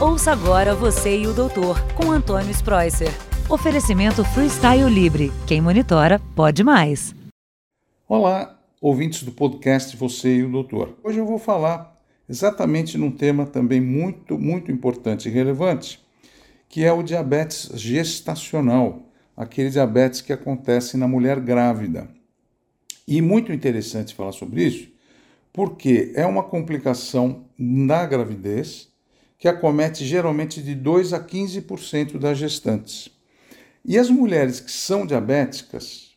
Ouça agora você e o doutor, com Antônio Spreuser. Oferecimento Freestyle Libre. Quem monitora, pode mais. Olá, ouvintes do podcast Você e o Doutor. Hoje eu vou falar exatamente num tema também muito, muito importante e relevante, que é o diabetes gestacional, aquele diabetes que acontece na mulher grávida. E muito interessante falar sobre isso, porque é uma complicação na gravidez que acomete geralmente de 2 a 15% das gestantes. E as mulheres que são diabéticas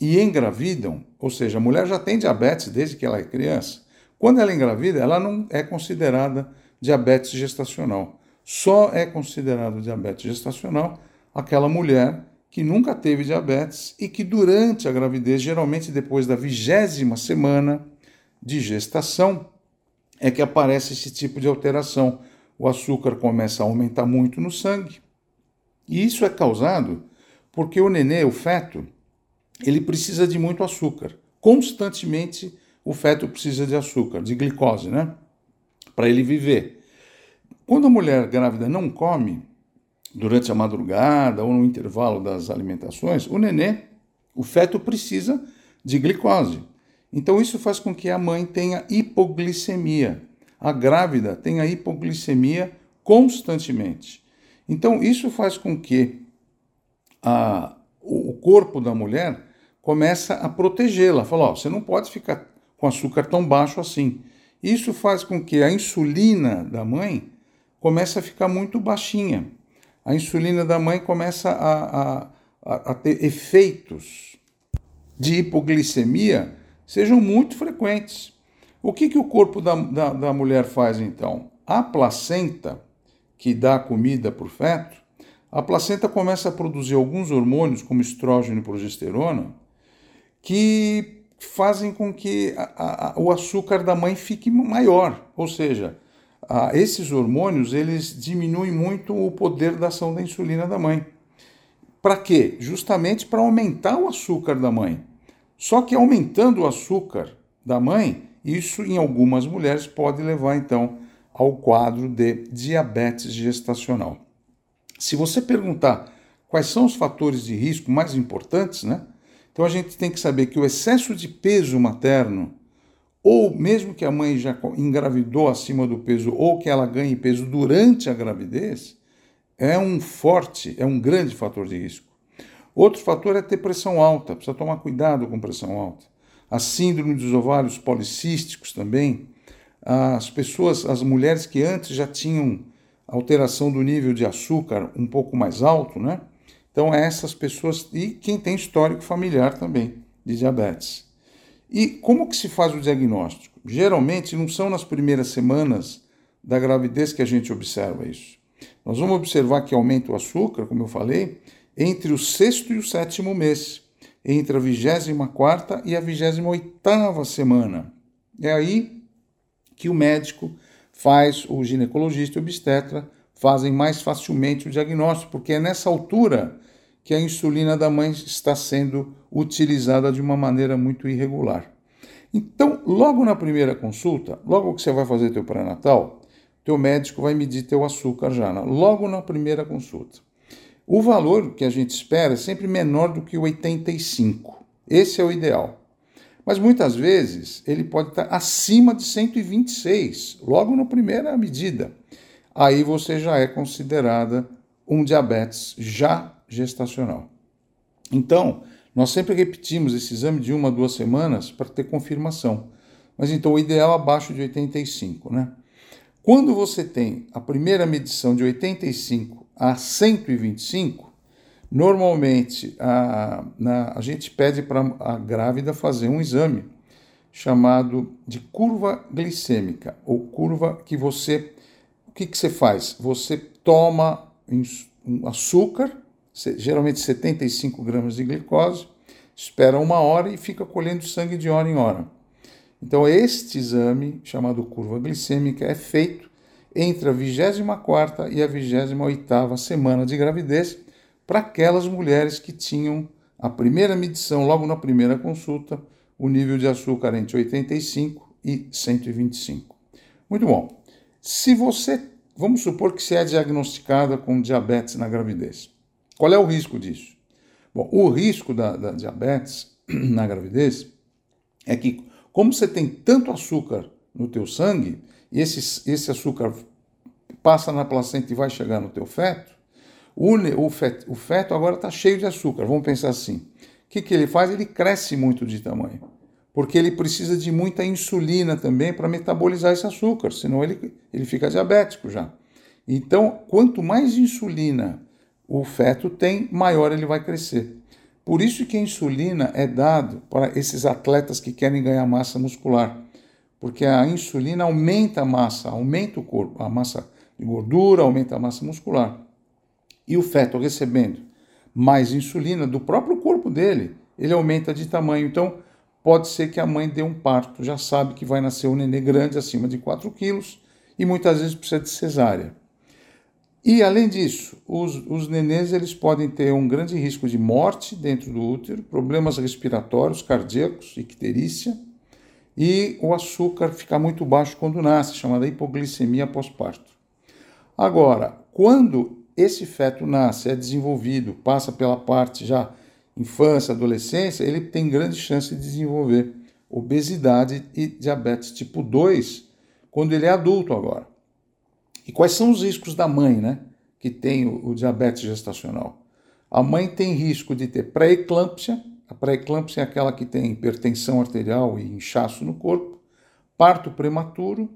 e engravidam, ou seja, a mulher já tem diabetes desde que ela é criança, quando ela engravida, ela não é considerada diabetes gestacional. Só é considerado diabetes gestacional aquela mulher que nunca teve diabetes e que durante a gravidez, geralmente depois da vigésima semana de gestação, é que aparece esse tipo de alteração. O açúcar começa a aumentar muito no sangue. E isso é causado porque o nenê, o feto, ele precisa de muito açúcar. Constantemente o feto precisa de açúcar, de glicose, né? Para ele viver. Quando a mulher grávida não come, durante a madrugada ou no intervalo das alimentações, o nenê, o feto precisa de glicose. Então isso faz com que a mãe tenha hipoglicemia. A grávida tenha hipoglicemia constantemente. Então isso faz com que a, o corpo da mulher começa a protegê-la. Fala, você não pode ficar com açúcar tão baixo assim. Isso faz com que a insulina da mãe comece a ficar muito baixinha a insulina da mãe começa a, a, a ter efeitos de hipoglicemia sejam muito frequentes. O que, que o corpo da, da, da mulher faz então? A placenta, que dá comida para o feto, a placenta começa a produzir alguns hormônios, como estrógeno e progesterona, que fazem com que a, a, o açúcar da mãe fique maior, ou seja, ah, esses hormônios eles diminuem muito o poder da ação da insulina da mãe. Para quê? Justamente para aumentar o açúcar da mãe. Só que aumentando o açúcar da mãe, isso em algumas mulheres pode levar então ao quadro de diabetes gestacional. Se você perguntar quais são os fatores de risco mais importantes, né? Então a gente tem que saber que o excesso de peso materno ou mesmo que a mãe já engravidou acima do peso ou que ela ganhe peso durante a gravidez, é um forte, é um grande fator de risco. Outro fator é ter pressão alta, precisa tomar cuidado com pressão alta. A síndrome dos ovários policísticos também. As pessoas, as mulheres que antes já tinham alteração do nível de açúcar um pouco mais alto, né? Então, essas pessoas, e quem tem histórico familiar também de diabetes. E como que se faz o diagnóstico? Geralmente não são nas primeiras semanas da gravidez que a gente observa isso. Nós vamos observar que aumenta o açúcar, como eu falei, entre o sexto e o sétimo mês, entre a vigésima quarta e a vigésima oitava semana. É aí que o médico faz, o ginecologista e o obstetra fazem mais facilmente o diagnóstico, porque é nessa altura que a insulina da mãe está sendo utilizada de uma maneira muito irregular. Então, logo na primeira consulta, logo que você vai fazer teu pré-natal, teu médico vai medir teu açúcar já, logo na primeira consulta. O valor que a gente espera é sempre menor do que o 85. Esse é o ideal. Mas muitas vezes ele pode estar acima de 126, logo na primeira medida. Aí você já é considerada um diabetes já gestacional. Então, nós sempre repetimos esse exame de uma a duas semanas para ter confirmação. Mas então o ideal é abaixo de 85, né? Quando você tem a primeira medição de 85 a 125, normalmente a, na, a gente pede para a grávida fazer um exame chamado de curva glicêmica, ou curva que você. O que, que você faz? Você toma um açúcar geralmente 75 gramas de glicose, espera uma hora e fica colhendo sangue de hora em hora. Então, este exame, chamado curva glicêmica, é feito entre a 24 e a 28 semana de gravidez para aquelas mulheres que tinham a primeira medição, logo na primeira consulta, o nível de açúcar entre 85 e 125. Muito bom. Se você vamos supor que você é diagnosticada com diabetes na gravidez. Qual é o risco disso? Bom, o risco da, da diabetes na gravidez é que, como você tem tanto açúcar no teu sangue, esse, esse açúcar passa na placenta e vai chegar no teu feto, o, o, feto, o feto agora está cheio de açúcar. Vamos pensar assim. O que, que ele faz? Ele cresce muito de tamanho. Porque ele precisa de muita insulina também para metabolizar esse açúcar, senão ele, ele fica diabético já. Então, quanto mais insulina o feto tem, maior ele vai crescer. Por isso que a insulina é dado para esses atletas que querem ganhar massa muscular, porque a insulina aumenta a massa, aumenta o corpo, a massa de gordura, aumenta a massa muscular. E o feto recebendo mais insulina do próprio corpo dele, ele aumenta de tamanho. Então, pode ser que a mãe dê um parto, já sabe que vai nascer um nenê grande, acima de 4 quilos, e muitas vezes precisa de cesárea. E além disso, os, os nenês eles podem ter um grande risco de morte dentro do útero, problemas respiratórios, cardíacos, icterícia, e o açúcar ficar muito baixo quando nasce, chamada hipoglicemia pós-parto. Agora, quando esse feto nasce, é desenvolvido, passa pela parte já infância, adolescência, ele tem grande chance de desenvolver obesidade e diabetes tipo 2 quando ele é adulto agora. E quais são os riscos da mãe, né? Que tem o, o diabetes gestacional? A mãe tem risco de ter pré-eclâmpsia. A pré-eclâmpsia é aquela que tem hipertensão arterial e inchaço no corpo, parto prematuro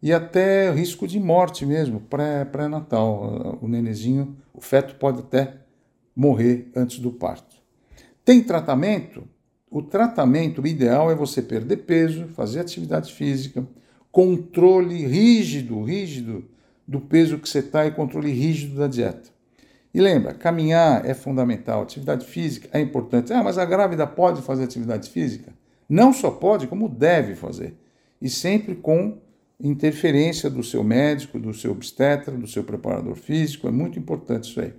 e até risco de morte mesmo, pré-natal. o nenezinho, o feto pode até morrer antes do parto. Tem tratamento? O tratamento ideal é você perder peso, fazer atividade física, controle rígido, rígido do peso que você está e controle rígido da dieta. E lembra, caminhar é fundamental, atividade física é importante. Ah, mas a grávida pode fazer atividade física? Não só pode, como deve fazer. E sempre com interferência do seu médico, do seu obstetra, do seu preparador físico, é muito importante isso aí.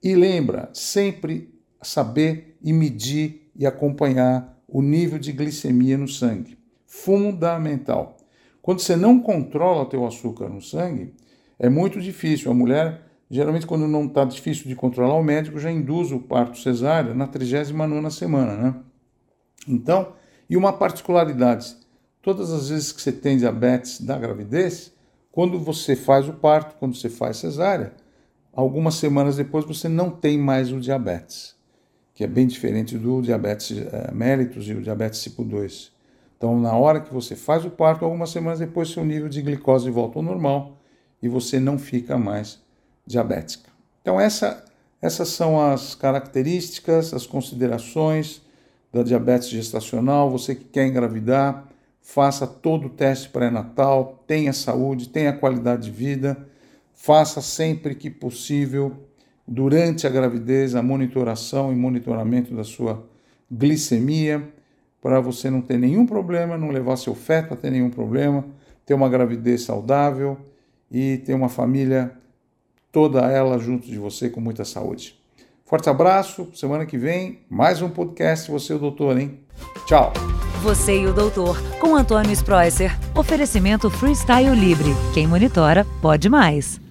E lembra, sempre saber e medir e acompanhar o nível de glicemia no sangue. Fundamental. Quando você não controla o teu açúcar no sangue, é muito difícil. A mulher, geralmente, quando não está difícil de controlar, o médico já induz o parto cesárea na 39 semana, né? Então, e uma particularidade: todas as vezes que você tem diabetes da gravidez, quando você faz o parto, quando você faz cesárea, algumas semanas depois você não tem mais o diabetes, que é bem diferente do diabetes é, mellitus e o diabetes tipo 2. Então, na hora que você faz o parto, algumas semanas depois, seu nível de glicose volta ao normal e você não fica mais diabética. Então, essa, essas são as características, as considerações da diabetes gestacional. Você que quer engravidar, faça todo o teste pré-natal, tenha saúde, tenha qualidade de vida, faça sempre que possível, durante a gravidez, a monitoração e monitoramento da sua glicemia, para você não ter nenhum problema, não levar seu feto a ter nenhum problema, ter uma gravidez saudável e ter uma família toda ela junto de você com muita saúde. Forte abraço, semana que vem, mais um podcast, você e o doutor, hein? Tchau! Você e o doutor, com Antônio Spreusser. Oferecimento Freestyle Libre. Quem monitora, pode mais.